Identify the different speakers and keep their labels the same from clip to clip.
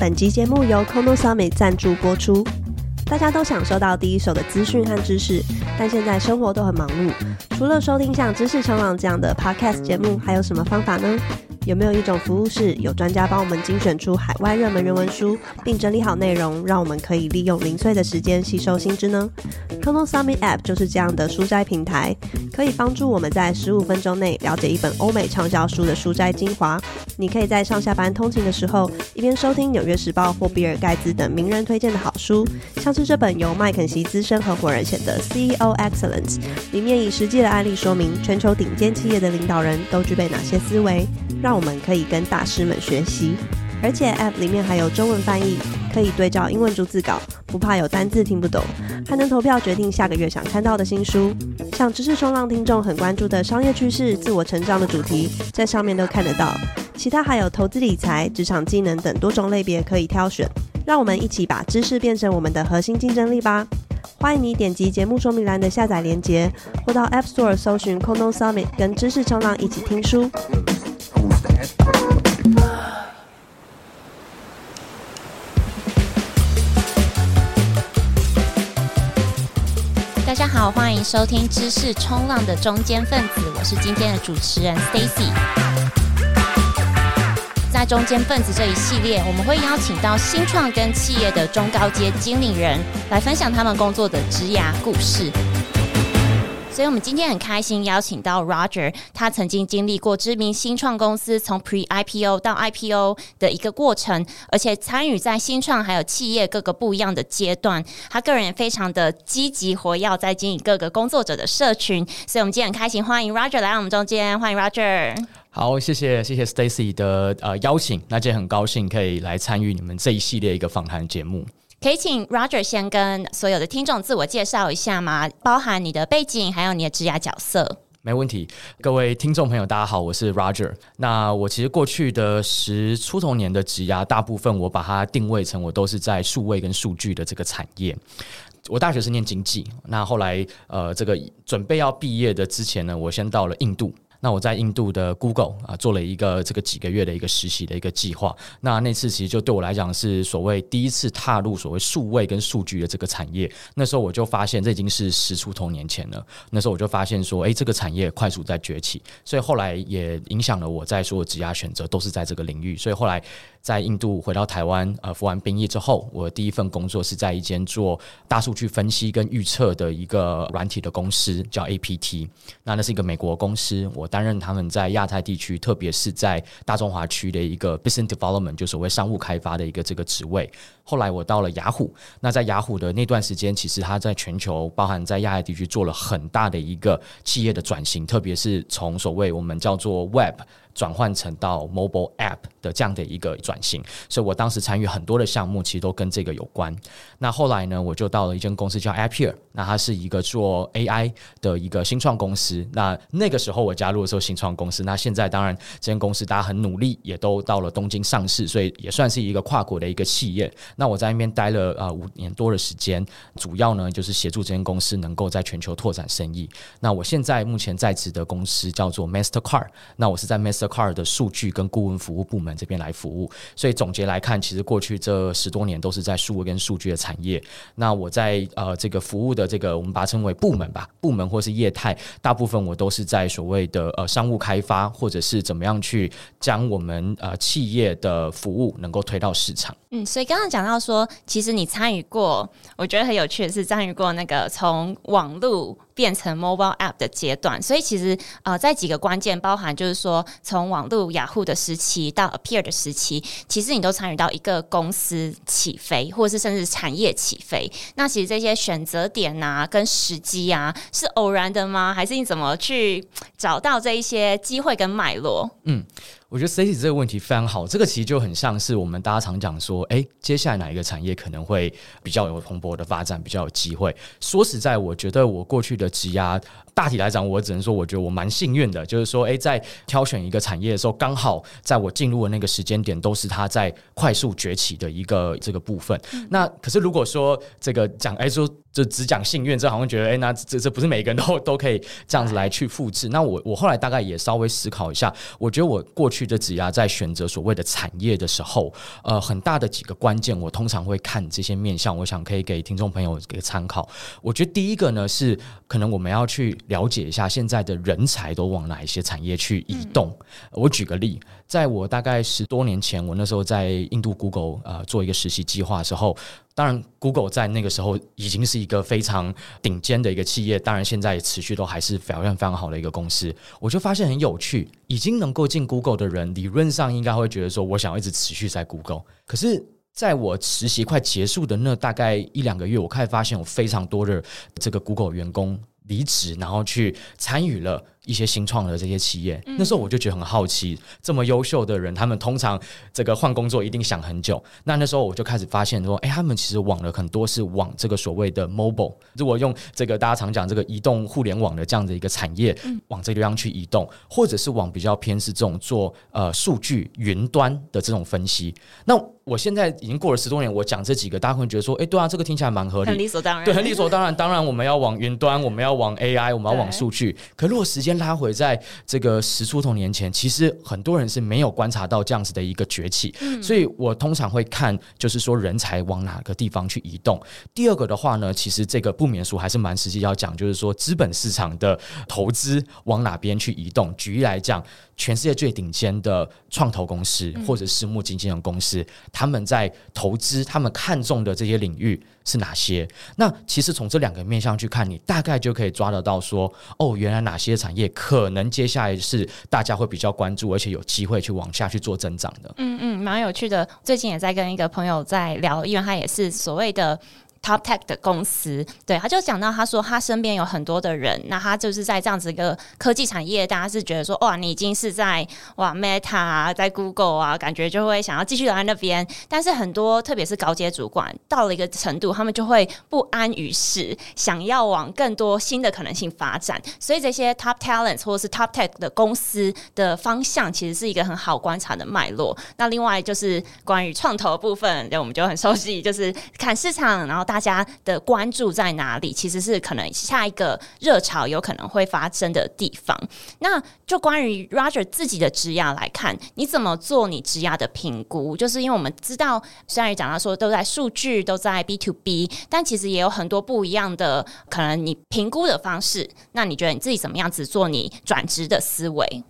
Speaker 1: 本集节目由 Kono Summit 赞助播出。大家都想收到第一手的资讯和知识，但现在生活都很忙碌，除了收听像知识冲浪这样的 Podcast 节目，还有什么方法呢？有没有一种服务是有专家帮我们精选出海外热门人文书，并整理好内容，让我们可以利用零碎的时间吸收新知呢？Kono Summit App 就是这样的书斋平台，可以帮助我们在十五分钟内了解一本欧美畅销书的书斋精华。你可以在上下班通勤的时候，一边收听《纽约时报》或比尔盖茨等名人推荐的好书，像是这本由麦肯锡资深合伙人写的《CEO Excellence》，里面以实际的案例说明全球顶尖企业的领导人都具备哪些思维，让我们可以跟大师们学习，而且 App 里面还有中文翻译，可以对照英文逐字稿，不怕有单字听不懂，还能投票决定下个月想看到的新书。像知识冲浪听众很关注的商业趋势、自我成长的主题，在上面都看得到。其他还有投资理财、职场技能等多种类别可以挑选。让我们一起把知识变成我们的核心竞争力吧！欢迎你点击节目说明栏的下载链接，或到 App Store 搜寻空洞 Summit，跟知识冲浪一起听书。
Speaker 2: 大家好，欢迎收听知识冲浪的中间分子，我是今天的主持人 Stacy。在中间分子这一系列，我们会邀请到新创跟企业的中高阶经理人来分享他们工作的职涯故事。所以，我们今天很开心邀请到 Roger，他曾经经历过知名新创公司从 Pre-IPO 到 IPO 的一个过程，而且参与在新创还有企业各个不一样的阶段。他个人也非常的积极活跃，在经营各个工作者的社群。所以，我们今天很开心欢迎 Roger 来到我们中间，欢迎 Roger。
Speaker 3: 好，谢谢谢谢 Stacy 的呃邀请，那今天很高兴可以来参与你们这一系列一个访谈节目。
Speaker 2: 可以请 Roger 先跟所有的听众自我介绍一下吗？包含你的背景，还有你的职涯角色。
Speaker 3: 没问题，各位听众朋友，大家好，我是 Roger。那我其实过去的十出头年的职涯，大部分我把它定位成我都是在数位跟数据的这个产业。我大学是念经济，那后来呃，这个准备要毕业的之前呢，我先到了印度。那我在印度的 Google 啊做了一个这个几个月的一个实习的一个计划。那那次其实就对我来讲是所谓第一次踏入所谓数位跟数据的这个产业。那时候我就发现，这已经是十出头年前了。那时候我就发现说，诶，这个产业快速在崛起，所以后来也影响了我在所有职业选择都是在这个领域。所以后来。在印度回到台湾，呃，服完兵役之后，我第一份工作是在一间做大数据分析跟预测的一个软体的公司，叫 APT。那那是一个美国公司，我担任他们在亚太地区，特别是在大中华区的一个 business development，就所谓商务开发的一个这个职位。后来我到了雅虎，那在雅虎的那段时间，其实它在全球，包含在亚太地区做了很大的一个企业的转型，特别是从所谓我们叫做 Web。转换成到 mobile app 的这样的一个转型，所以我当时参与很多的项目，其实都跟这个有关。那后来呢，我就到了一间公司叫 Appier，那它是一个做 AI 的一个新创公司。那那个时候我加入的时候，新创公司。那现在当然这间公司大家很努力，也都到了东京上市，所以也算是一个跨国的一个企业。那我在那边待了呃五年多的时间，主要呢就是协助这间公司能够在全球拓展生意。那我现在目前在职的公司叫做 Mastercard，那我是在 Mastercard 的数据跟顾问服务部门这边来服务，所以总结来看，其实过去这十多年都是在数位跟数据的产业。那我在呃这个服务的这个我们把它称为部门吧，部门或是业态，大部分我都是在所谓的呃商务开发，或者是怎么样去将我们呃企业的服务能够推到市场。
Speaker 2: 嗯，所以刚刚讲说，其实你参与过，我觉得很有趣的是参与过那个从网络。变成 mobile app 的阶段，所以其实呃，在几个关键包含，就是说从网络雅虎的时期到 appear 的时期，其实你都参与到一个公司起飞，或者是甚至产业起飞。那其实这些选择点啊，跟时机啊，是偶然的吗？还是你怎么去找到这一些机会跟脉络？
Speaker 3: 嗯。我觉得 Stacy 这个问题非常好，这个其实就很像是我们大家常讲说，哎，接下来哪一个产业可能会比较有蓬勃的发展，比较有机会。说实在，我觉得我过去的挤压。大体来讲，我只能说，我觉得我蛮幸运的，就是说，诶，在挑选一个产业的时候，刚好在我进入的那个时间点，都是它在快速崛起的一个这个部分。那可是如果说这个讲，诶，说就只讲幸运，这好像觉得，哎、欸，那这这不是每个人都都可以这样子来去复制。那我我后来大概也稍微思考一下，我觉得我过去的职涯在选择所谓的产业的时候，呃，很大的几个关键，我通常会看这些面向，我想可以给听众朋友给参考。我觉得第一个呢是，可能我们要去了解一下现在的人才都往哪一些产业去移动。嗯、我举个例，在我大概十多年前，我那时候在印度 Google 呃做一个实习计划的时候。当然，Google 在那个时候已经是一个非常顶尖的一个企业，当然现在也持续都还是表现非常好的一个公司。我就发现很有趣，已经能够进 Google 的人，理论上应该会觉得说，我想要一直持续在 Google。可是，在我实习快结束的那大概一两个月，我开始发现有非常多的这个 Google 员工离职，然后去参与了。一些新创的这些企业，那时候我就觉得很好奇，这么优秀的人，他们通常这个换工作一定想很久。那那时候我就开始发现说，哎，他们其实往了很多是往这个所谓的 mobile，如果用这个大家常讲这个移动互联网的这样的一个产业，往这个地方去移动，或者是往比较偏是这种做呃数据云端的这种分析。那我现在已经过了十多年，我讲这几个，大家会觉得说，哎，对啊，这个听起来蛮合理，
Speaker 2: 很理所当然，
Speaker 3: 对，很理所当然。当然，我们要往云端，我们要往 AI，我们要往数据。可如果时间拉回在这个十出头年前，其实很多人是没有观察到这样子的一个崛起，嗯、所以我通常会看，就是说人才往哪个地方去移动。第二个的话呢，其实这个不免俗还是蛮实际要讲，就是说资本市场的投资往哪边去移动。举例来讲，全世界最顶尖的创投公司或者私募基金的公司，嗯、他们在投资，他们看中的这些领域。是哪些？那其实从这两个面向去看，你大概就可以抓得到说，哦，原来哪些产业可能接下来是大家会比较关注，而且有机会去往下去做增长的。
Speaker 2: 嗯嗯，蛮有趣的。最近也在跟一个朋友在聊，因为他也是所谓的。Top Tech 的公司，对，他就讲到，他说他身边有很多的人，那他就是在这样子一个科技产业，大家是觉得说，哇，你已经是在哇 Meta 啊，在 Google 啊，感觉就会想要继续留在那边。但是很多，特别是高阶主管到了一个程度，他们就会不安于世，想要往更多新的可能性发展。所以这些 Top Talents 或者是 Top Tech 的公司的方向，其实是一个很好观察的脉络。那另外就是关于创投部分，对，我们就很熟悉，就是看市场，然后。大家的关注在哪里？其实是可能下一个热潮有可能会发生的地方。那就关于 Roger 自己的职涯来看，你怎么做你职涯的评估？就是因为我们知道，虽然讲到说都在数据，都在 B to B，但其实也有很多不一样的可能。你评估的方式，那你觉得你自己怎么样子做你转职的思维？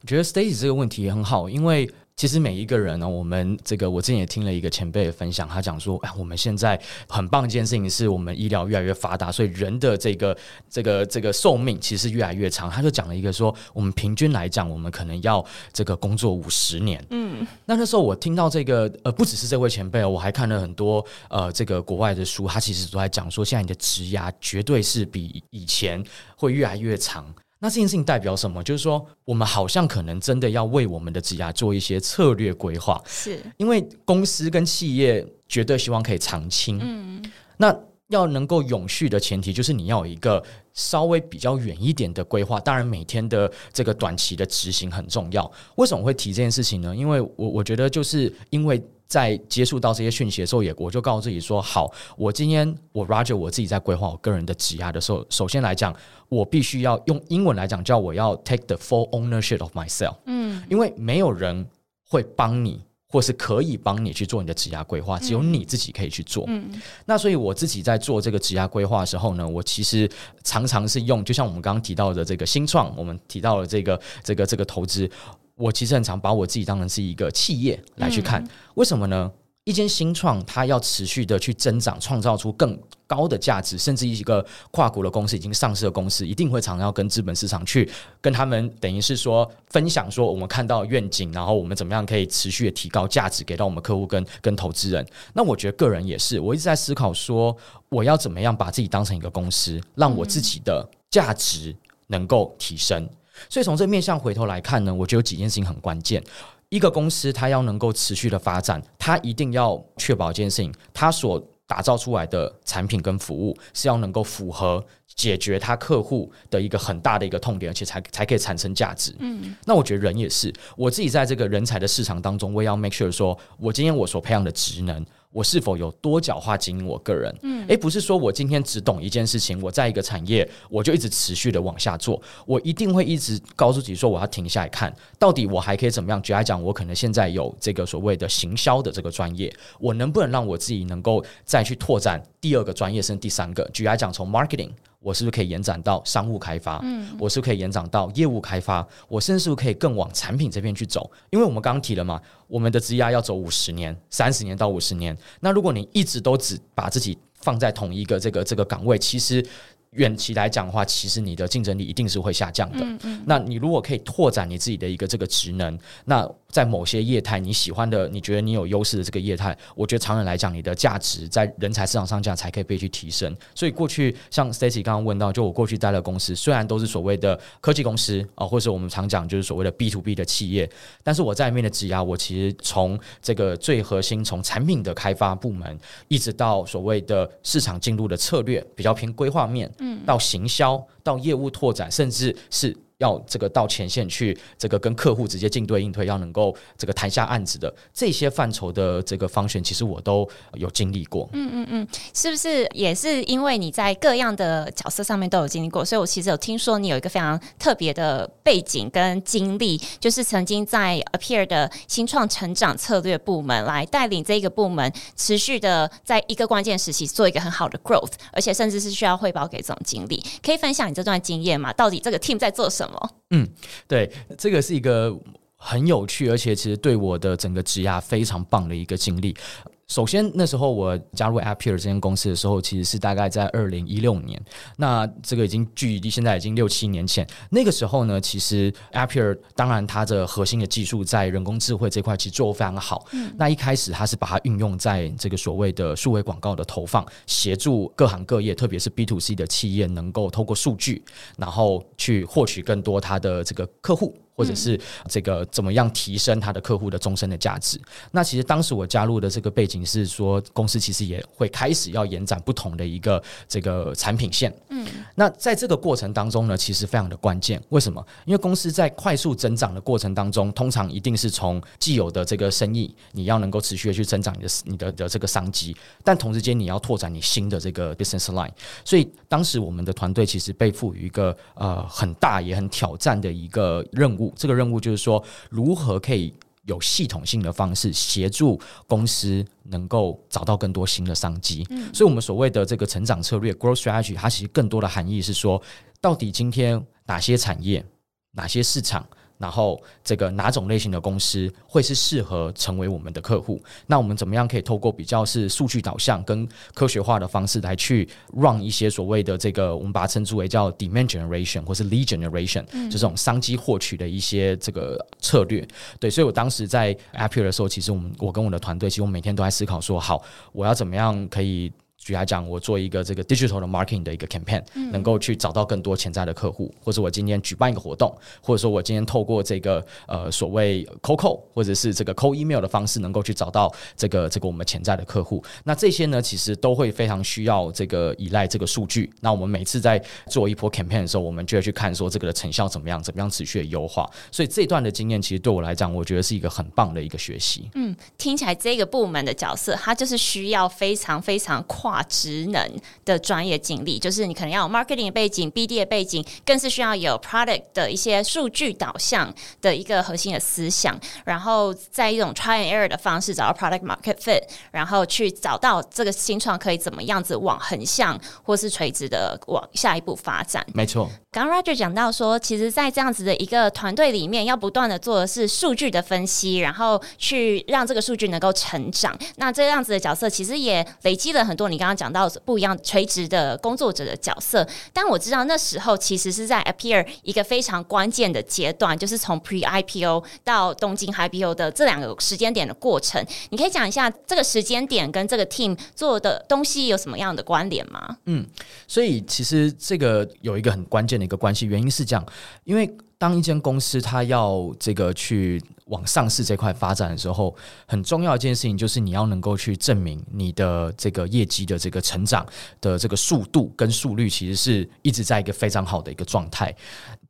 Speaker 3: 我觉得 Stacy 这个问题也很好，因为。其实每一个人呢，我们这个我之前也听了一个前辈的分享，他讲说，哎，我们现在很棒的一件事情是我们医疗越来越发达，所以人的这个这个这个寿命其实越来越长。他就讲了一个说，我们平均来讲，我们可能要这个工作五十年。嗯，那那时候我听到这个，呃，不只是这位前辈，我还看了很多呃这个国外的书，他其实都在讲说，现在你的职涯绝对是比以前会越来越长。那这件事情代表什么？就是说，我们好像可能真的要为我们的职涯做一些策略规划，是因为公司跟企业绝对希望可以长青。嗯，那要能够永续的前提，就是你要有一个稍微比较远一点的规划。当然，每天的这个短期的执行很重要。为什么会提这件事情呢？因为我我觉得，就是因为。在接触到这些讯息的时候，也我就告诉自己说：好，我今天我 Roger 我自己在规划我个人的职涯的时候，首先来讲，我必须要用英文来讲，叫我要 take the full ownership of myself。嗯，因为没有人会帮你，或是可以帮你去做你的职涯规划，只有你自己可以去做。嗯，那所以我自己在做这个职涯规划的时候呢，我其实常常是用，就像我们刚刚提到的这个新创，我们提到了这个这个这个投资。我其实很常把我自己当成是一个企业来去看，为什么呢？一间新创它要持续的去增长，创造出更高的价值，甚至一个跨国的公司已经上市的公司，一定会常常要跟资本市场去跟他们，等于是说分享说我们看到愿景，然后我们怎么样可以持续的提高价值给到我们客户跟跟投资人。那我觉得个人也是，我一直在思考说我要怎么样把自己当成一个公司，让我自己的价值能够提升。所以从这面向回头来看呢，我觉得有几件事情很关键。一个公司它要能够持续的发展，它一定要确保一件事情，它所打造出来的产品跟服务是要能够符合解决它客户的一个很大的一个痛点，而且才才可以产生价值。嗯，那我觉得人也是，我自己在这个人才的市场当中，我也要 make sure 说，我今天我所培养的职能。我是否有多角化经营我个人？嗯，诶，不是说我今天只懂一件事情，我在一个产业我就一直持续的往下做，我一定会一直告诉自己说我要停下来看，到底我还可以怎么样？举来讲，我可能现在有这个所谓的行销的这个专业，我能不能让我自己能够再去拓展第二个专业，甚至第三个？举来讲，从 marketing。我是不是可以延展到商务开发？嗯，我是不是可以延展到业务开发？我甚至是不是可以更往产品这边去走？因为我们刚刚提了嘛，我们的职涯要走五十年、三十年到五十年。那如果你一直都只把自己放在同一个这个这个岗位，其实远期来讲的话，其实你的竞争力一定是会下降的。嗯嗯。那你如果可以拓展你自己的一个这个职能，那在某些业态你喜欢的，你觉得你有优势的这个业态，我觉得长远来讲，你的价值在人才市场上价才可以被去提升。所以过去像 Stacy 刚刚问到，就我过去待的公司，虽然都是所谓的科技公司啊，或者我们常讲就是所谓的 B to B 的企业，但是我在里面的职涯，我其实从这个最核心，从产品的开发部门，一直到所谓的市场进入的策略，比较偏规划面，嗯，到行销，到业务拓展，甚至是。要这个到前线去，这个跟客户直接进对应推，要能够这个谈下案子的这些范畴的这个方选，其实我都有经历过。
Speaker 2: 嗯嗯嗯，是不是也是因为你在各样的角色上面都有经历过？所以我其实有听说你有一个非常特别的背景跟经历，就是曾经在 Appear 的新创成长策略部门来带领这个部门持续的在一个关键时期做一个很好的 growth，而且甚至是需要汇报给总经理。可以分享你这段经验吗？到底这个 team 在做什么？
Speaker 3: 嗯，对，这个是一个很有趣，而且其实对我的整个职涯非常棒的一个经历。首先，那时候我加入 Appear 这间公司的时候，其实是大概在二零一六年。那这个已经距离现在已经六七年前。那个时候呢，其实 Appear 当然它的核心的技术在人工智慧这块其实做得非常好。嗯。那一开始它是把它运用在这个所谓的数位广告的投放，协助各行各业，特别是 B to C 的企业，能够透过数据，然后去获取更多它的这个客户。或者是这个怎么样提升他的客户的终身的价值？那其实当时我加入的这个背景是说，公司其实也会开始要延展不同的一个这个产品线。嗯，那在这个过程当中呢，其实非常的关键。为什么？因为公司在快速增长的过程当中，通常一定是从既有的这个生意，你要能够持续的去增长你的你的的这个商机，但同时间你要拓展你新的这个 business line。所以当时我们的团队其实被赋予一个呃很大也很挑战的一个任务。这个任务就是说，如何可以有系统性的方式协助公司能够找到更多新的商机。嗯，所以，我们所谓的这个成长策略 （growth strategy），它其实更多的含义是说，到底今天哪些产业、哪些市场。然后，这个哪种类型的公司会是适合成为我们的客户？那我们怎么样可以透过比较是数据导向跟科学化的方式来去 run 一些所谓的这个我们把它称之为叫 demand generation 或是 lead generation，就这种商机获取的一些这个策略。对，所以我当时在 Appear 的时候，其实我们我跟我的团队，其实我每天都在思考说，好，我要怎么样可以。举来讲，我做一个这个 digital 的 marketing 的一个 campaign，能够去找到更多潜在的客户，或者我今天举办一个活动，或者说我今天透过这个呃所谓 coco 或者是这个 cold email 的方式，能够去找到这个这个我们潜在的客户。那这些呢，其实都会非常需要这个依赖这个数据。那我们每次在做一波 campaign 的时候，我们就会去看说这个的成效怎么样，怎么样持续的优化。所以这段的经验，其实对我来讲，我觉得是一个很棒的一个学习。
Speaker 2: 嗯，听起来这个部门的角色，它就是需要非常非常快。跨职能的专业经历，就是你可能要有 marketing 的背景、BD 的背景，更是需要有 product 的一些数据导向的一个核心的思想，然后在一种 try and error 的方式找到 product market fit，然后去找到这个新创可以怎么样子往横向或是垂直的往下一步发展。
Speaker 3: 没错。
Speaker 2: 刚 Roger 讲到说，其实，在这样子的一个团队里面，要不断的做的是数据的分析，然后去让这个数据能够成长。那这样子的角色，其实也累积了很多你刚刚讲到不一样垂直的工作者的角色。但我知道那时候其实是在 Appear 一个非常关键的阶段，就是从 Pre IPO 到东京 IPO 的这两个时间点的过程。你可以讲一下这个时间点跟这个 team 做的东西有什么样的关联吗？
Speaker 3: 嗯，所以其实这个有一个很关键的。一个关系原因是这样，因为当一间公司它要这个去往上市这块发展的时候，很重要一件事情就是你要能够去证明你的这个业绩的这个成长的这个速度跟速率，其实是一直在一个非常好的一个状态。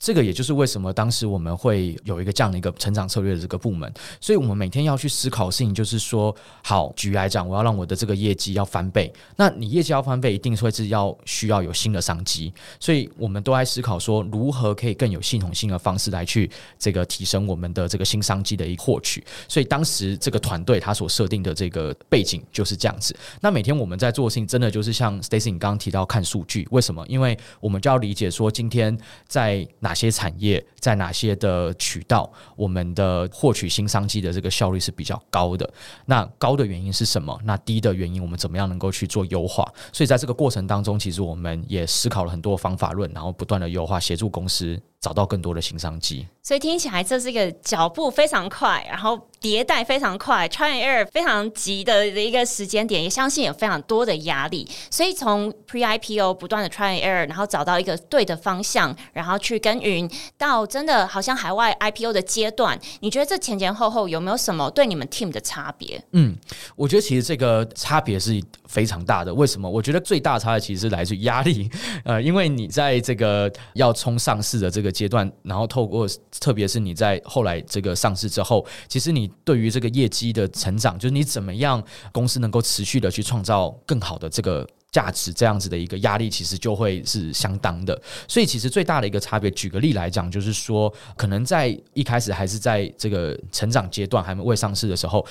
Speaker 3: 这个也就是为什么当时我们会有一个这样的一个成长策略的这个部门，所以我们每天要去思考的事情就是说，好，举来讲，我要让我的这个业绩要翻倍，那你业绩要翻倍，一定会是要需要有新的商机，所以我们都在思考说，如何可以更有系统性的方式来去这个提升我们的这个新商机的一个获取。所以当时这个团队他所设定的这个背景就是这样子。那每天我们在做的事情，真的就是像 Stacy 你刚刚提到看数据，为什么？因为我们就要理解说，今天在哪哪些产业，在哪些的渠道，我们的获取新商机的这个效率是比较高的。那高的原因是什么？那低的原因，我们怎么样能够去做优化？所以在这个过程当中，其实我们也思考了很多方法论，然后不断的优化，协助公司找到更多的新商机。
Speaker 2: 所以听起来这是一个脚步非常快，然后迭代非常快，try and error 非常急的一个时间点，也相信有非常多的压力。所以从 pre IPO 不断的 try and error，然后找到一个对的方向，然后去耕耘，到真的好像海外 IPO 的阶段，你觉得这前前后后有没有什么对你们 team 的差别？
Speaker 3: 嗯，我觉得其实这个差别是非常大的。为什么？我觉得最大差的其实是来自于压力。呃，因为你在这个要冲上市的这个阶段，然后透过特别是你在后来这个上市之后，其实你对于这个业绩的成长，就是你怎么样公司能够持续的去创造更好的这个价值，这样子的一个压力，其实就会是相当的。所以，其实最大的一个差别，举个例来讲，就是说，可能在一开始还是在这个成长阶段，还没未上市的时候，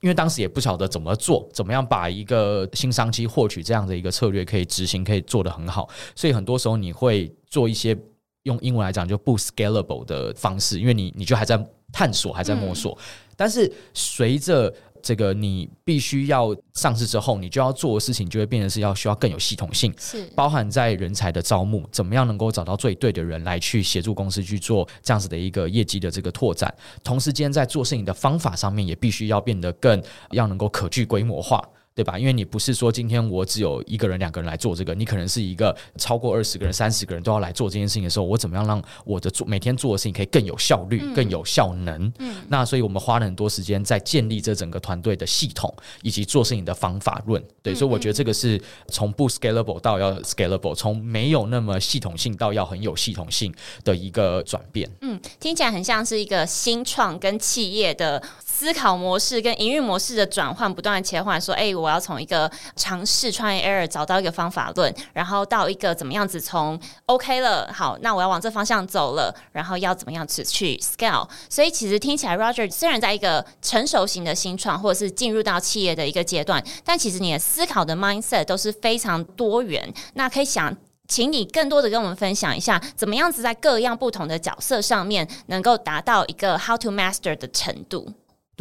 Speaker 3: 因为当时也不晓得怎么做，怎么样把一个新商机获取这样的一个策略可以执行，可以做得很好。所以，很多时候你会做一些。用英文来讲就不 scalable 的方式，因为你你就还在探索，还在摸索。嗯、但是随着这个你必须要上市之后，你就要做的事情就会变成是要需要更有系统性，是包含在人才的招募，怎么样能够找到最对的人来去协助公司去做这样子的一个业绩的这个拓展。同时间在做事情的方法上面也必须要变得更要能够可具规模化。对吧？因为你不是说今天我只有一个人、两个人来做这个，你可能是一个超过二十个人、三十个人都要来做这件事情的时候，我怎么样让我的做每天做的事情可以更有效率、更有效能？嗯，那所以我们花了很多时间在建立这整个团队的系统以及做事情的方法论。对，所以我觉得这个是从不 scalable 到要 scalable，从没有那么系统性到要很有系统性的一个转变。嗯，
Speaker 2: 听起来很像是一个新创跟企业的。思考模式跟营运模式的转换，不断的切换，说，哎、我要从一个尝试 try and error 找到一个方法论，然后到一个怎么样子从 OK 了，好，那我要往这方向走了，然后要怎么样子去 scale。所以其实听起来，Roger 虽然在一个成熟型的新创，或者是进入到企业的一个阶段，但其实你的思考的 mindset 都是非常多元。那可以想，请你更多的跟我们分享一下，怎么样子在各样不同的角色上面，能够达到一个 how to master 的程度。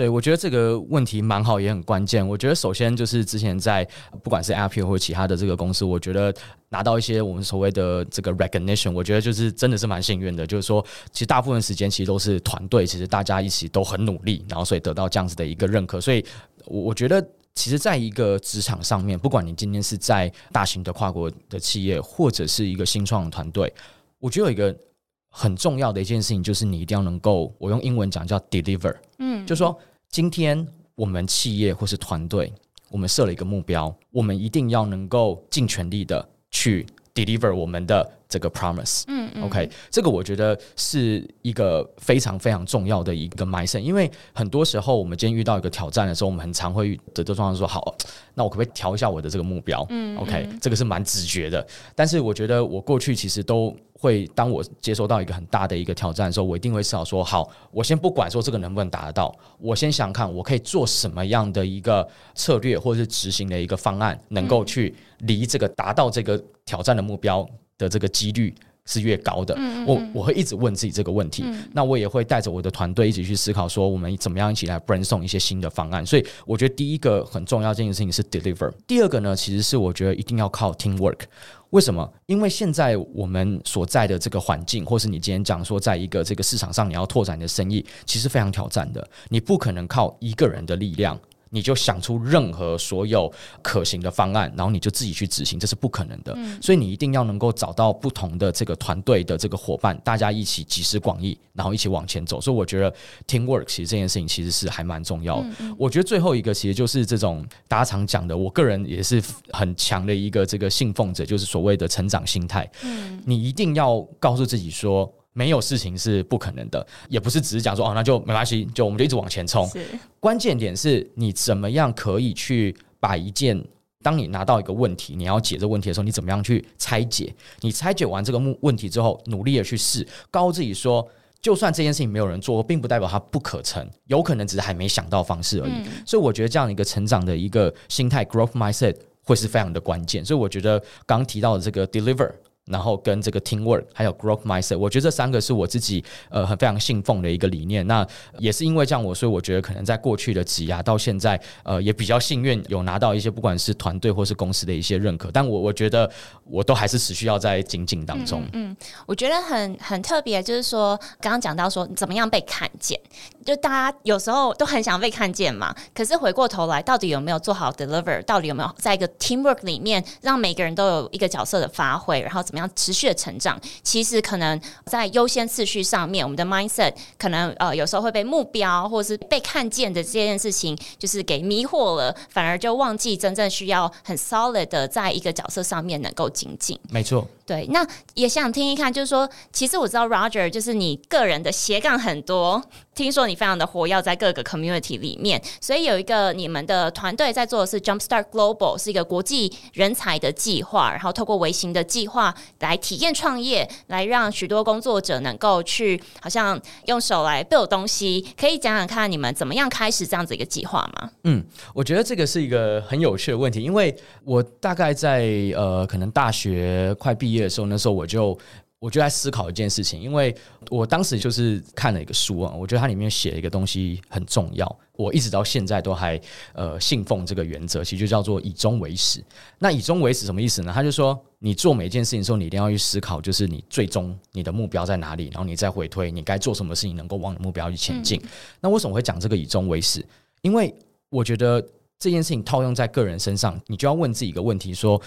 Speaker 3: 对，我觉得这个问题蛮好，也很关键。我觉得首先就是之前在不管是 Apple 或其他的这个公司，我觉得拿到一些我们所谓的这个 recognition，我觉得就是真的是蛮幸运的。就是说，其实大部分时间其实都是团队，其实大家一起都很努力，然后所以得到这样子的一个认可。所以，我我觉得其实在一个职场上面，不管你今天是在大型的跨国的企业，或者是一个新创的团队，我觉得有一个很重要的一件事情，就是你一定要能够，我用英文讲叫 deliver，嗯，就是说。今天我们企业或是团队，我们设了一个目标，我们一定要能够尽全力的去 deliver 我们的这个 promise。嗯嗯，OK，这个我觉得是一个非常非常重要的一个 mindset，因为很多时候我们今天遇到一个挑战的时候，我们很常会的这状况说，好，那我可不可以调一下我的这个目标？嗯，OK，这个是蛮直觉的，但是我觉得我过去其实都。会当我接收到一个很大的一个挑战的时候，我一定会思考说：好，我先不管说这个能不能达得到，我先想看我可以做什么样的一个策略或者是执行的一个方案，能够去离这个达到这个挑战的目标的这个几率是越高的。我我会一直问自己这个问题，那我也会带着我的团队一起去思考说，我们怎么样一起来 brainstorm 一些新的方案。所以我觉得第一个很重要这件事情是 deliver，第二个呢，其实是我觉得一定要靠 teamwork。为什么？因为现在我们所在的这个环境，或是你今天讲说，在一个这个市场上，你要拓展你的生意，其实非常挑战的。你不可能靠一个人的力量，你就想出任何所有可行的方案，然后你就自己去执行，这是不可能的。嗯、所以你一定要能够找到不同的这个团队的这个伙伴，大家一起集思广益，然后一起往前走。所以我觉得 teamwork 其实这件事情其实是还蛮重要的。我觉得最后一个其实就是这种大家常讲的，我个人也是很强的一个这个信奉者，就是所谓的成长心态。嗯，你一定要告诉自己说。没有事情是不可能的，也不是只是讲说哦，那就没关系，就我们就一直往前冲。是关键点是你怎么样可以去把一件，当你拿到一个问题，你要解这个问题的时候，你怎么样去拆解？你拆解完这个问题之后，努力的去试，告诉自己说，就算这件事情没有人做，并不代表它不可成，有可能只是还没想到方式而已。嗯、所以我觉得这样一个成长的一个心态 （growth mindset） 会是非常的关键。所以我觉得刚提到的这个 deliver。然后跟这个 teamwork 还有 growth mindset，我觉得这三个是我自己呃很非常信奉的一个理念。那也是因为这样，我所以我觉得可能在过去的挤压到现在，呃也比较幸运有拿到一些不管是团队或是公司的一些认可。但我我觉得我都还是持续要在精进当中。
Speaker 2: 嗯，嗯，我觉得很很特别，就是说刚刚讲到说怎么样被看见，就大家有时候都很想被看见嘛。可是回过头来，到底有没有做好 deliver？到底有没有在一个 teamwork 里面让每个人都有一个角色的发挥？然后怎么样持续的成长，其实可能在优先次序上面，我们的 mindset 可能呃有时候会被目标或者是被看见的这件事情就是给迷惑了，反而就忘记真正需要很 solid 的在一个角色上面能够精进。
Speaker 3: 没错。
Speaker 2: 对，那也想听一看，就是说，其实我知道 Roger 就是你个人的斜杠很多，听说你非常的活跃在各个 community 里面，所以有一个你们的团队在做的是 Jumpstart Global，是一个国际人才的计划，然后透过微型的计划来体验创业，来让许多工作者能够去好像用手来 build 东西，可以讲讲看你们怎么样开始这样子一个计划吗？
Speaker 3: 嗯，我觉得这个是一个很有趣的问题，因为我大概在呃可能大学快毕业。的时候，那时候我就我就在思考一件事情，因为我当时就是看了一个书啊，我觉得它里面写了一个东西很重要，我一直到现在都还呃信奉这个原则，其实就叫做以终为始。那以终为始什么意思呢？他就说，你做每一件事情的时候，你一定要去思考，就是你最终你的目标在哪里，然后你再回推你该做什么事情能够往你目标去前进。嗯、那为什么会讲这个以终为始？因为我觉得这件事情套用在个人身上，你就要问自己一个问题说。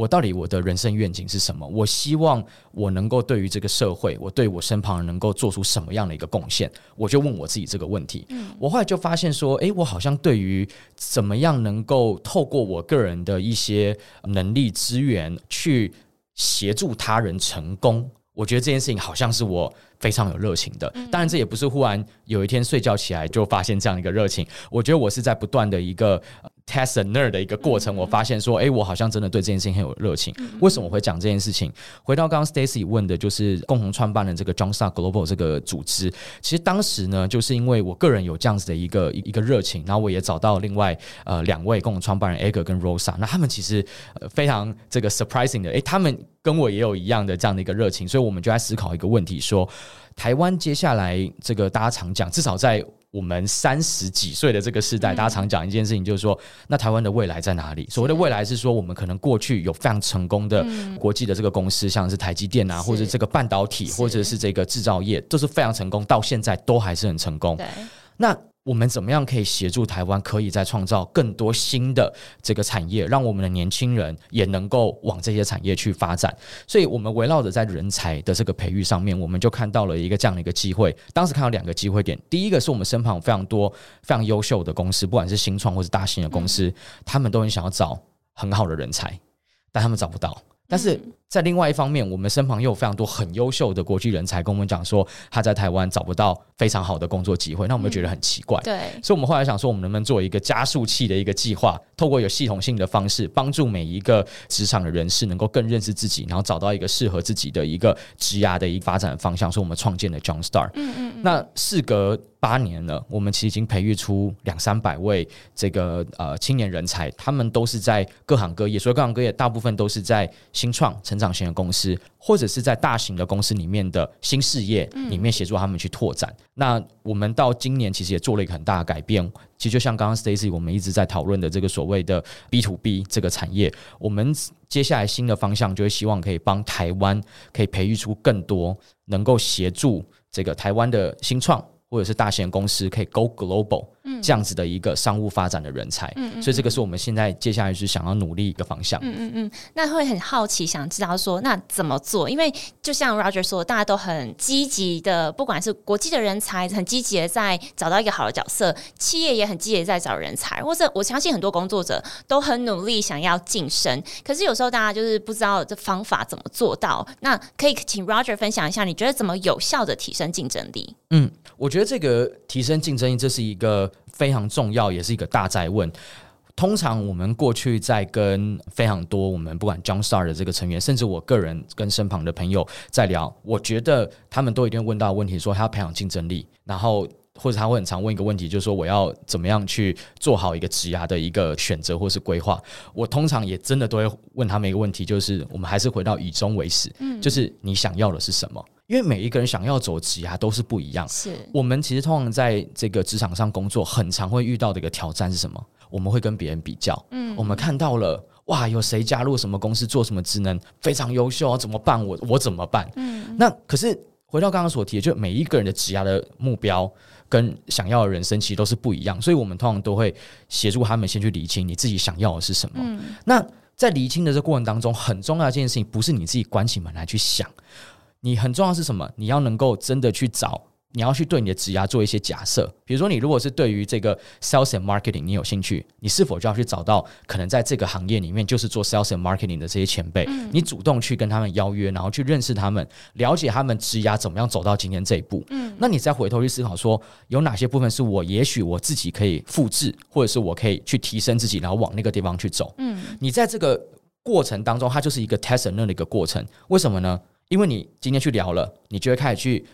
Speaker 3: 我到底我的人生愿景是什么？我希望我能够对于这个社会，我对我身旁人能够做出什么样的一个贡献？我就问我自己这个问题。嗯，我后来就发现说，诶，我好像对于怎么样能够透过我个人的一些能力资源去协助他人成功，我觉得这件事情好像是我非常有热情的。当然，这也不是忽然有一天睡觉起来就发现这样一个热情。我觉得我是在不断的一个。Test and learn 的一个过程，我发现说，哎，我好像真的对这件事情很有热情。为什么我会讲这件事情？回到刚刚 Stacy 问的，就是共同创办的这个 Jumpstart Global 这个组织。其实当时呢，就是因为我个人有这样子的一个一个热情，然后我也找到另外呃两位共同创办人 Edgar 跟 Rosa，那他们其实非常这个 surprising 的，哎，他们跟我也有一样的这样的一个热情，所以我们就在思考一个问题：说台湾接下来这个大家常讲，至少在我们三十几岁的这个时代，大家常讲一件事情，就是说，那台湾的未来在哪里？所谓的未来是说，我们可能过去有非常成功的国际的这个公司，像是台积电啊，或者这个半导体，或者是这个制造业，都是非常成功，到现在都还是很成功。对，那。我们怎么样可以协助台湾，可以再创造更多新的这个产业，让我们的年轻人也能够往这些产业去发展？所以，我们围绕着在人才的这个培育上面，我们就看到了一个这样的一个机会。当时看到两个机会点，第一个是我们身旁有非常多非常优秀的公司，不管是新创或是大型的公司，他们都很想要找很好的人才，但他们找不到。但是在另外一方面，我们身旁又有非常多很优秀的国际人才，跟我们讲说他在台湾找不到非常好的工作机会，那我们觉得很奇怪。对，所以我们后来想说，我们能不能做一个加速器的一个计划，透过有系统性的方式，帮助每一个职场的人士能够更认识自己，然后找到一个适合自己的一个职涯的一个发展方向。所以我们创建了 John Star。嗯。嗯嗯。那事隔八年了，我们其实已经培育出两三百位这个呃青年人才，他们都是在各行各业，所以各行各业大部分都是在新创成长型的公司，或者是在大型的公司里面的新事业里面协助他们去拓展。嗯、那我们到今年其实也做了一个很大的改变，其实就像刚刚 Stacy 我们一直在讨论的这个所谓的 B to B 这个产业，我们接下来新的方向就会希望可以帮台湾可以培育出更多能够协助。这个台湾的新创或者是大型公司可以 go global，这样子的一个商务发展的人才。嗯，所以这个是我们现在接下来是想要努力一个方向。
Speaker 2: 嗯嗯嗯，那会很好奇，想知道说那怎么做？因为就像 Roger 说，大家都很积极的，不管是国际的人才，很积极的在找到一个好的角色，企业也很积极的在找人才，或者我相信很多工作者都很努力想要晋升，可是有时候大家就是不知道这方法怎么做到。那可以请 Roger 分享一下，你觉得怎么有效的提升竞争力？
Speaker 3: 嗯，我觉得这个提升竞争力，这是一个非常重要，也是一个大在问。通常我们过去在跟非常多我们不管 John Star 的这个成员，甚至我个人跟身旁的朋友在聊，我觉得他们都一定问到问题，说他要培养竞争力，然后或者他会很常问一个问题，就是说我要怎么样去做好一个职涯的一个选择或是规划。我通常也真的都会问他们一个问题，就是我们还是回到以终为始，嗯，就是你想要的是什么？因为每一个人想要走职涯都是不一样。
Speaker 2: 是
Speaker 3: 我们其实通常在这个职场上工作，很常会遇到的一个挑战是什么？我们会跟别人比较。嗯，我们看到了哇，有谁加入什么公司做什么职能非常优秀啊？怎么办？我我怎么办？嗯，那可是回到刚刚所提的，就每一个人的职涯的目标跟想要的人生其实都是不一样，所以我们通常都会协助他们先去理清你自己想要的是什么。嗯，那在理清的这个过程当中，很重要的一件事情不是你自己关起门来去想。你很重要是什么？你要能够真的去找，你要去对你的职涯做一些假设。比如说，你如果是对于这个 sales and marketing 你有兴趣，你是否就要去找到可能在这个行业里面就是做 sales and marketing 的这些前辈，嗯、你主动去跟他们邀约，然后去认识他们，了解他们职涯怎么样走到今天这一步。嗯，那你再回头去思考说，有哪些部分是我也许我自己可以复制，或者是我可以去提升自己，然后往那个地方去走。嗯，你在这个过程当中，它就是一个 test and learn 的一个过程。为什么呢？因为你今天去聊了，你就会开始去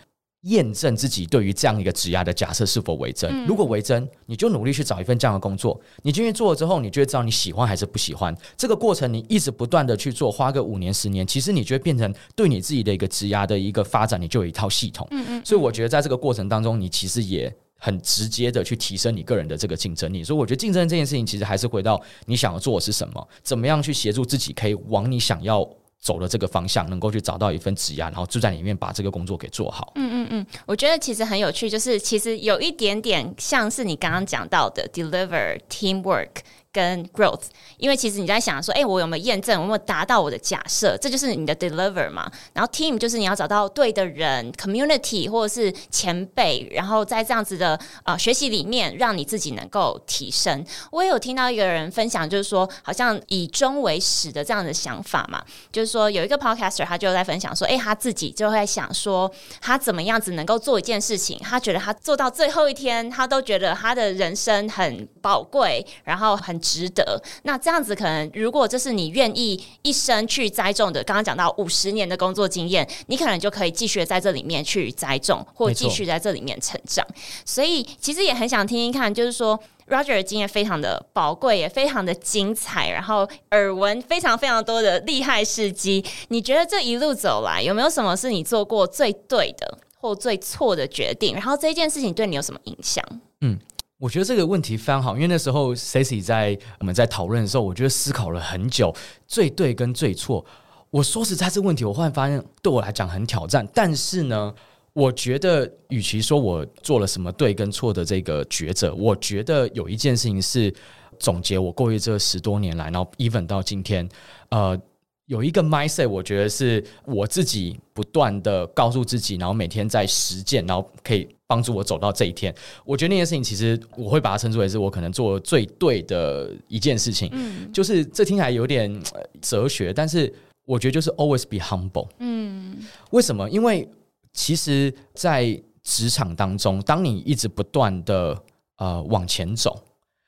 Speaker 3: 验证自己对于这样一个职涯的假设是否为真。嗯、如果为真，你就努力去找一份这样的工作。你今天做了之后，你就会知道你喜欢还是不喜欢。这个过程你一直不断的去做，花个五年十年，其实你就会变成对你自己的一个职涯的一个发展，你就有一套系统。嗯嗯。所以我觉得在这个过程当中，你其实也很直接的去提升你个人的这个竞争力。所以我觉得竞争这件事情，其实还是回到你想要做的是什么，怎么样去协助自己可以往你想要。走了这个方向，能够去找到一份职业，然后就在里面把这个工作给做好。
Speaker 2: 嗯嗯嗯，我觉得其实很有趣，就是其实有一点点像是你刚刚讲到的 deliver teamwork。跟 growth，因为其实你在想说，哎、我有没有验证，我有没有达到我的假设？这就是你的 deliver 嘛。然后 team 就是你要找到对的人，community 或者是前辈，然后在这样子的啊、呃、学习里面，让你自己能够提升。我也有听到一个人分享，就是说，好像以终为始的这样的想法嘛，就是说有一个 podcaster 他就在分享说，哎、他自己就会在想说，他怎么样子能够做一件事情，他觉得他做到最后一天，他都觉得他的人生很宝贵，然后很。值得。那这样子，可能如果这是你愿意一生去栽种的，刚刚讲到五十年的工作经验，你可能就可以继续在这里面去栽种，或继续在这里面成长。所以，其实也很想听听看，就是说 Roger 的经验非常的宝贵，也非常的精彩，然后耳闻非常非常多的厉害事迹。你觉得这一路走来，有没有什么是你做过最对的或最错的决定？然后这件事情对你有什么影响？嗯。
Speaker 3: 我觉得这个问题非常好，因为那时候 s a c y 在我们在讨论的时候，我觉得思考了很久，最对跟最错。我说实在，这个问题我忽然发现对我来讲很挑战。但是呢，我觉得与其说我做了什么对跟错的这个抉择，我觉得有一件事情是总结我过去这十多年来，然后 even 到今天，呃。有一个 mindset，我觉得是我自己不断的告诉自己，然后每天在实践，然后可以帮助我走到这一天。我觉得那件事情，其实我会把它称之为是我可能做最对的一件事情。嗯，就是这听起来有点哲学，但是我觉得就是 always be humble。嗯，为什么？因为其实，在职场当中，当你一直不断的呃往前走。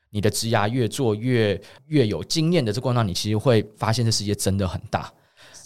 Speaker 3: 你的职涯越做越越有经验的这过程当中，你其实会发现这世界真的很大。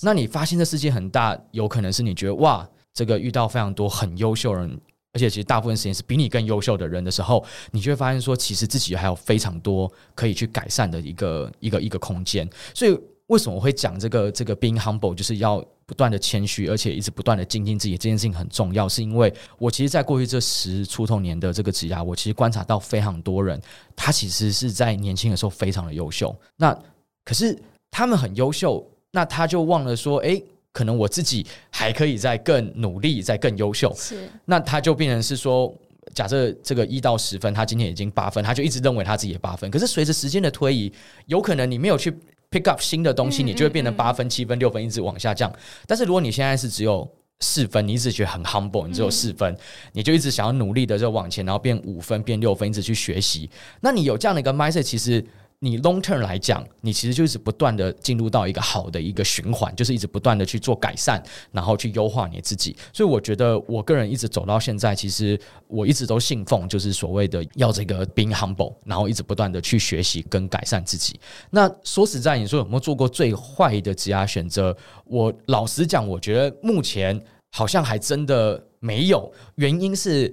Speaker 3: 那你发现这世界很大，有可能是你觉得哇，这个遇到非常多很优秀人，而且其实大部分时间是比你更优秀的人的时候，你就会发现说，其实自己还有非常多可以去改善的一个一个一个空间。所以。为什么我会讲这个这个 being humble，就是要不断的谦虚，而且一直不断的精进自己，这件事情很重要。是因为我其实，在过去这十出头年的这个职涯，我其实观察到非常多人，他其实是在年轻的时候非常的优秀。那可是他们很优秀，那他就忘了说，诶，可能我自己还可以再更努力，再更优秀。是，那他就变成是说。假设这个一到十分，他今天已经八分，他就一直认为他自己的八分。可是随着时间的推移，有可能你没有去 pick up 新的东西，你就会变成八分、七分、六分，一直往下降。但是如果你现在是只有四分，你一直觉得很 humble，你只有四分，你就一直想要努力的就往前，然后变五分、变六分，一直去学习。那你有这样的一个 mindset，其实。你 long term 来讲，你其实就是不断的进入到一个好的一个循环，就是一直不断的去做改善，然后去优化你自己。所以我觉得，我个人一直走到现在，其实我一直都信奉，就是所谓的要这个 being humble，然后一直不断的去学习跟改善自己。那说实在，你说有没有做过最坏的职业选择？我老实讲，我觉得目前好像还真的没有。原因是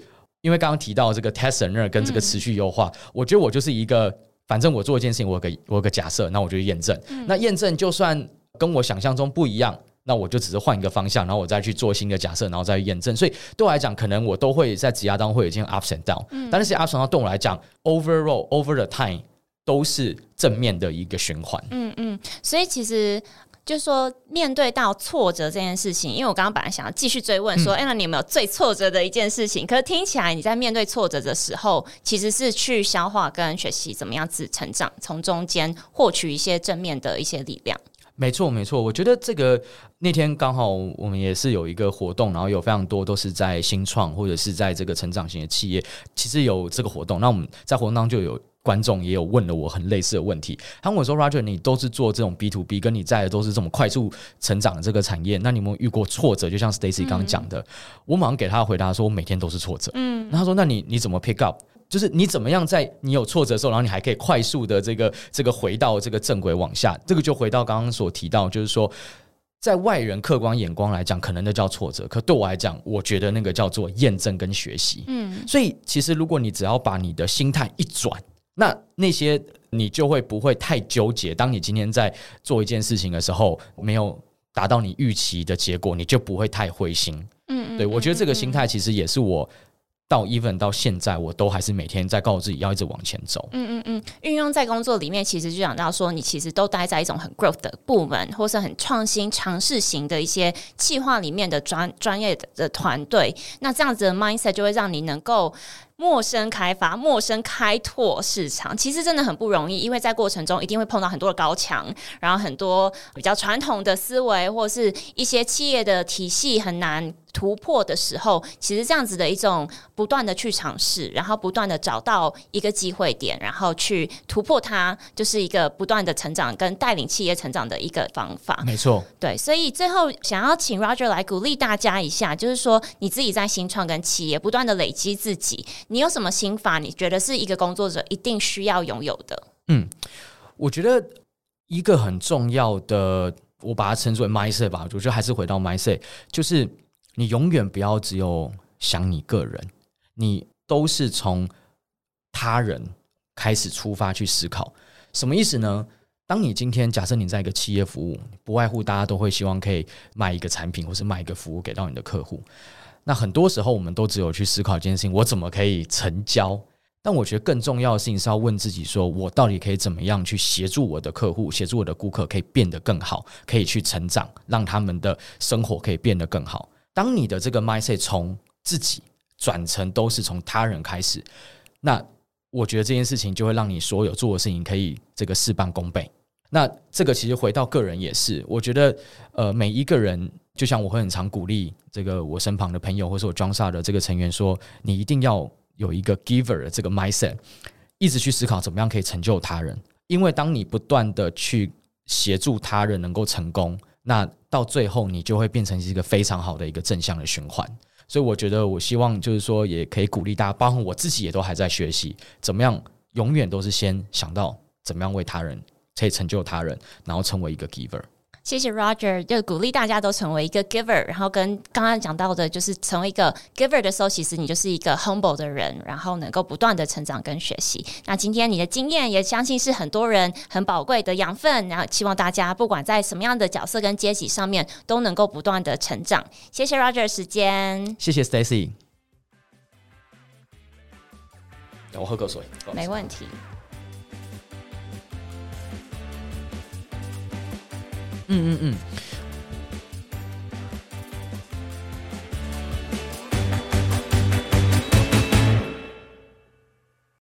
Speaker 3: 因为刚刚提到这个 test and learn 跟这个持续优化，嗯、我觉得我就是一个。反正我做一件事情，我有个我有个假设，那我就去验证。嗯、那验证就算跟我想象中不一样，那我就只是换一个方向，然后我再去做新的假设，然后再去验证。所以对我来讲，可能我都会在职涯当中会有一些 ups and down，嗯、但是 ups and down 对我来讲，overall over the time 都是正面的一个循环。
Speaker 2: 嗯嗯，所以其实。就是说，面对到挫折这件事情，因为我刚刚本来想要继续追问说，哎、嗯，那你有没有最挫折的一件事情？可是听起来你在面对挫折的时候，其实是去消化跟学习怎么样子成长，从中间获取一些正面的一些力量。
Speaker 3: 没错，没错。我觉得这个那天刚好我们也是有一个活动，然后有非常多都是在新创或者是在这个成长型的企业，其实有这个活动。那我们在活动当中就有。观众也有问了我很类似的问题，他问我说：“Roger，你都是做这种 B to B，跟你在的都是这么快速成长的这个产业，那你有没有遇过挫折？就像 Stacy 刚刚讲的，嗯、我马上给他回答说：我每天都是挫折。嗯，那他说：那你你怎么 pick up？就是你怎么样在你有挫折的时候，然后你还可以快速的这个这个回到这个正轨往下？这个就回到刚刚所提到，就是说，在外人客观眼光来讲，可能那叫挫折，可对我来讲，我觉得那个叫做验证跟学习。嗯，所以其实如果你只要把你的心态一转。那那些你就会不会太纠结。当你今天在做一件事情的时候，没有达到你预期的结果，你就不会太灰心。嗯，嗯，嗯，对，我觉得这个心态其实也是我。到 even 到现在，我都还是每天在告诉自己要一直往前走。嗯嗯嗯，运用在工作里面，其实就讲到说，你其实都待在一种很 growth 的部门，或是很创新、尝试型的一些企划里面的专专业的的团队。那这样子的 mindset 就会让你能够陌生开发、陌生开拓市场。其实真的很不容易，因为在过程中一定会碰到很多的高墙，然后很多比较传统的思维，或是一些企业的体系很难。突破的时候，其实这样子的一种不断的去尝试，然后不断的找到一个机会点，然后去突破它，就是一个不断的成长跟带领企业成长的一个方法。没错，对，所以最后想要请 Roger 来鼓励大家一下，就是说你自己在新创跟企业不断的累积自己，你有什么心法？你觉得是一个工作者一定需要拥有的？嗯，我觉得一个很重要的，我把它称之为 mindset 吧，我觉得还是回到 mindset，就是。你永远不要只有想你个人，你都是从他人开始出发去思考，什么意思呢？当你今天假设你在一个企业服务，不外乎大家都会希望可以卖一个产品或是卖一个服务给到你的客户。那很多时候我们都只有去思考一件事情：我怎么可以成交？但我觉得更重要的事情是要问自己：说我到底可以怎么样去协助我的客户、协助我的顾客，可以变得更好，可以去成长，让他们的生活可以变得更好。当你的这个 mindset 从自己转成都是从他人开始，那我觉得这件事情就会让你所有做的事情可以这个事半功倍。那这个其实回到个人也是，我觉得呃每一个人，就像我会很常鼓励这个我身旁的朋友，或是我装傻的这个成员说，你一定要有一个 giver 的这个 mindset，一直去思考怎么样可以成就他人。因为当你不断的去协助他人能够成功，那到最后，你就会变成一个非常好的一个正向的循环。所以，我觉得，我希望就是说，也可以鼓励大家，包括我自己，也都还在学习，怎么样永远都是先想到怎么样为他人，可以成就他人，然后成为一个 giver。谢谢 Roger，就鼓励大家都成为一个 giver，然后跟刚刚讲到的，就是成为一个 giver 的时候，其实你就是一个 humble 的人，然后能够不断的成长跟学习。那今天你的经验也相信是很多人很宝贵的养分，然后希望大家不管在什么样的角色跟阶级上面，都能够不断的成长。谢谢 Roger 时间，谢谢 Stacy。我喝口水，没问题。嗯嗯嗯。